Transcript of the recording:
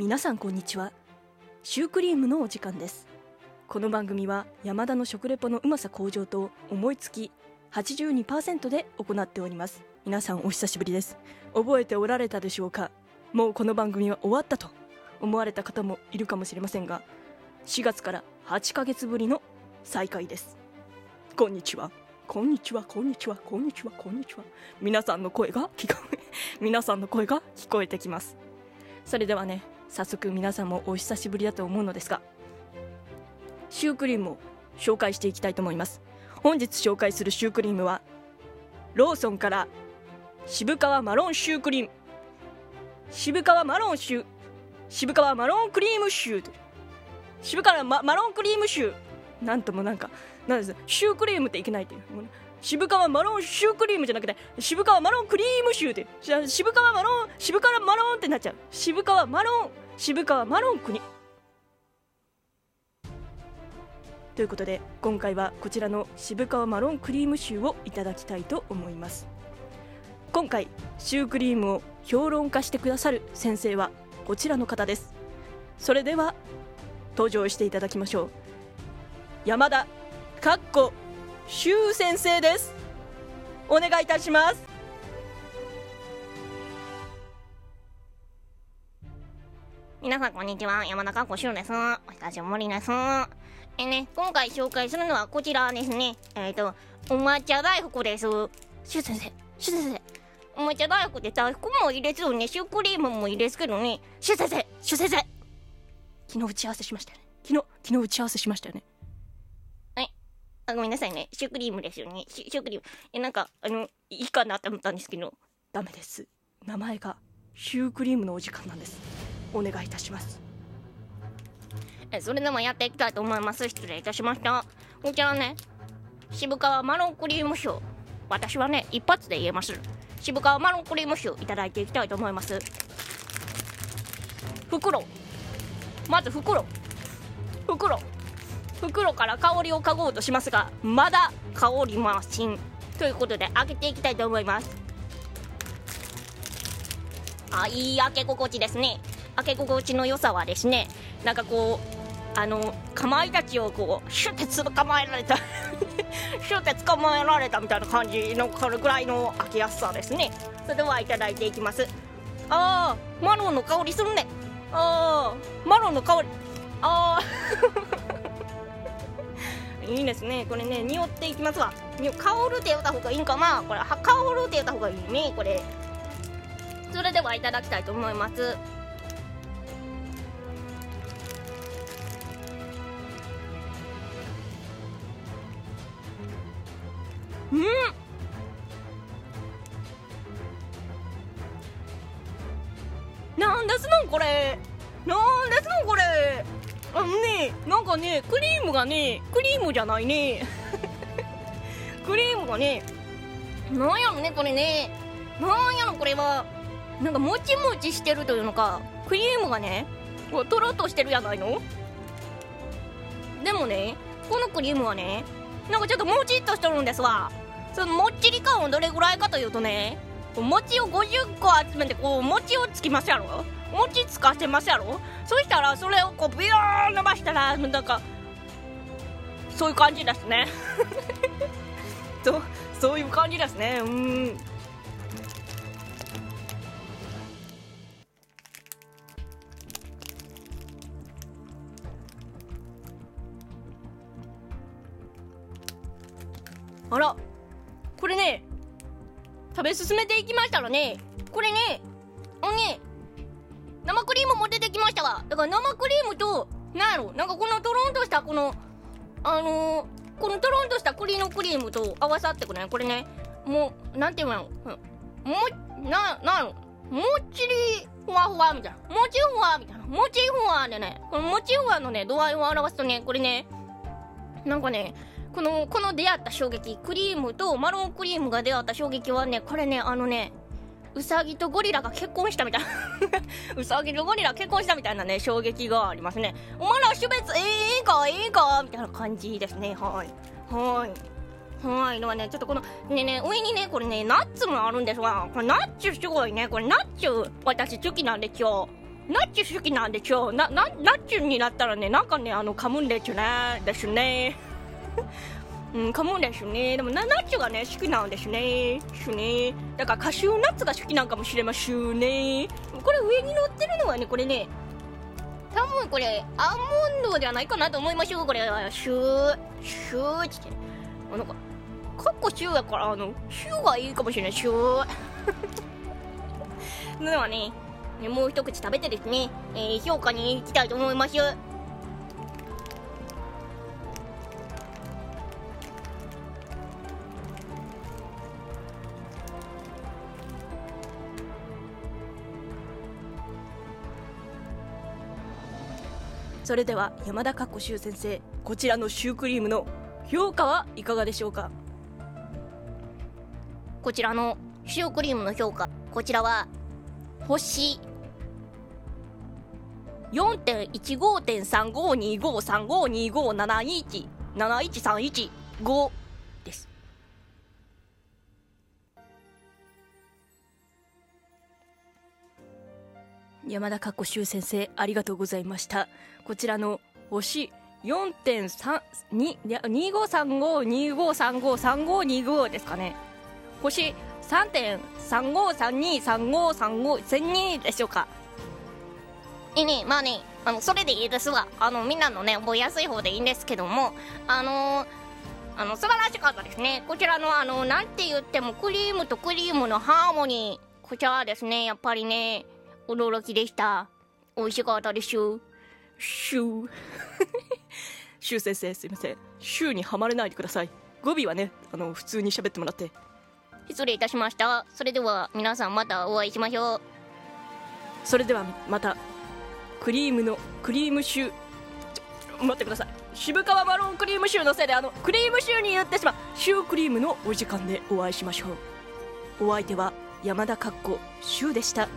皆さんこんにちは。シュークリームのお時間です。この番組は山田の食レポのうまさ向上と思いつき82%で行っております。皆さんお久しぶりです。覚えておられたでしょうか？もうこの番組は終わったと思われた方もいるかもしれませんが4月から8ヶ月ぶりの再開です。こんにちは。こんにちは。こんにちは。こんにちは。こんにちは。皆さんの声が聞こえ皆さんの声が聞こえてきます。それではね早速皆さんもお久しぶりだと思うのですがシュークリームを紹介していきたいと思います。本日紹介するシュークリームはローソンから渋川マロンシュークリーム。渋川マロンシュー渋川マロンクリームシュー渋川ママロンクリームシュー。なんともなんかなんです。シュークリームっていけないっていう。渋川マロンシュークリームじゃなくて渋川マロンクリームシューって渋川マロン渋川マロンってなっちゃう。渋川マロン渋川マロン国ということで今回はこちらの渋川マロンクリームシューをいただきたいと思います。今回シュークリームを評論家してくださる先生はこちらの方です。それでは登場していただきましょう。山田かっこシュウ先生です。お願いいたします。皆さんこんにちは。山田かっこしゅうです。お久しぶりです。えね今回紹介するのはこちらですね。えっ、ー、とお抹茶大福です。しゅう先生。しゅう先生。お抹茶大福って大福もいいですよね。シュークリームもいいですけどね。しゅう先生。しゅう先生。昨日打ち合わせしましたよね。昨日昨日打ち合わせしましたよね。あごめんなさいね。シュークリームですよね。シュークリーム。えなんかあのいいかなって思ったんですけど。ダメです。名前がシュークリームのお時間なんですお願いいたします。えそれでもやっていきたいと思います。失礼いたしました。こちらね渋川マロンクリームシュー私はね一発で言えます。渋川マロンクリームシューいただいていきたいと思います。袋。まず袋。袋。袋から香りを嗅ごうとしますがまだ香りません。ということで開けていきたいと思います。あいい開け心地ですね。開け心地の良さはですねなんかこうあのかまいたちをこうシュッてつ捕まえられた シュッて捕まえられたみたいな感じのこれぐらいの開けやすさですね。それではいただいていきます。ああマロンの香りするね。ああマロンの香り。ああ いいですね。これね匂っていきますわ。香るって言った方がいいんかな。これ香るって言った方がいいねこれ。それではいただきたいと思います。うん。なんですのこれ。なんですのこれ。あのねなんかねクリームがねクリームじゃないね。クリームがねなんやろねこれね。なんやろこれは。なんかもちもちしてるというのか。クリームがねとろっとしてるやないの。でもねこのクリームはねなんかちょっともちっとしとるんですわ。そのもっちり感はどれぐらいかというとね餅を50個集めてこう餅をつきますやろ？餅つかせますやろ？そしたらそれをこうビヨーン伸ばしたらなんかそういう感じですね。そそういう感じですね。うん。あらこれね食べ進めていきましたらねこれねあのね生クリームも出てきましたがだから生クリームとなんやろなんかこのトロンとしたこのあのー、このトロンとした栗のクリームと合わさってくれこれねもうなんていうのもななんもっちりふわふわみたいな。もちふわみたいな。もちふわでねこのもちふわのね度合いを表すとねこれねなんかねこのこの出会った衝撃クリームとマロンクリームが出会った衝撃はねこれねあのねウサギとゴリラが結婚したみたいな。ウサギとゴリラ結婚したみたいなね衝撃がありますね。お前ら種別ええ、かええ、かみたいな感じですね。はい。はい。はい。ではねちょっとこのねね上にねこれねナッツもあるんですがこれナッツすごいね。これナッツ私好きなんで今日ナッチ好きなんでしょななナッチになったらねなんかねあの噛むんですね。ですね。うん噛むんですね。でもナッチがね好きなんですね。ね。だからカシューナッツが好きなんかもしれませんね。これ上に乗ってるのはねこれね多分これアーモンドじゃないかなと思いましょう。これシューシューって。あなんかカッコシューやからあのシューがいいかもしれない。シュー。ではねもう一口食べてですね、えー、評価に行きたいと思います。それでは山田かっこしゅう先生こちらのシュークリームの評価はいかがでしょうか？こちらのシュークリームの評価こちらは星4.15.3525352571713131です。山田かっこしゅう先生ありがとうございましたこちらの星4.2535253525ですかね。星3.353235351002でしょうか。えね。まあね。あのそれでいいですわ。あのみんなのね覚えやすい方でいいんですけども。あのー、あの素晴らしかったですね。こちらのあのなんて言ってもクリームとクリームのハーモニー。こちらはですねやっぱりね驚きでした。美味しかったでしゅシュー。シュー先生すいません。シューにはまれないでください。語尾はねあの普通に喋ってもらって。失礼いたしました。それでは皆さんまたお会いしましょう。それではまたクリームのクリームシュー。待ってください。渋川マロンクリームシューのせいであのクリームシューに言ってしまう。シュークリームのお時間でお会いしましょう。お相手は山田かっこシューでした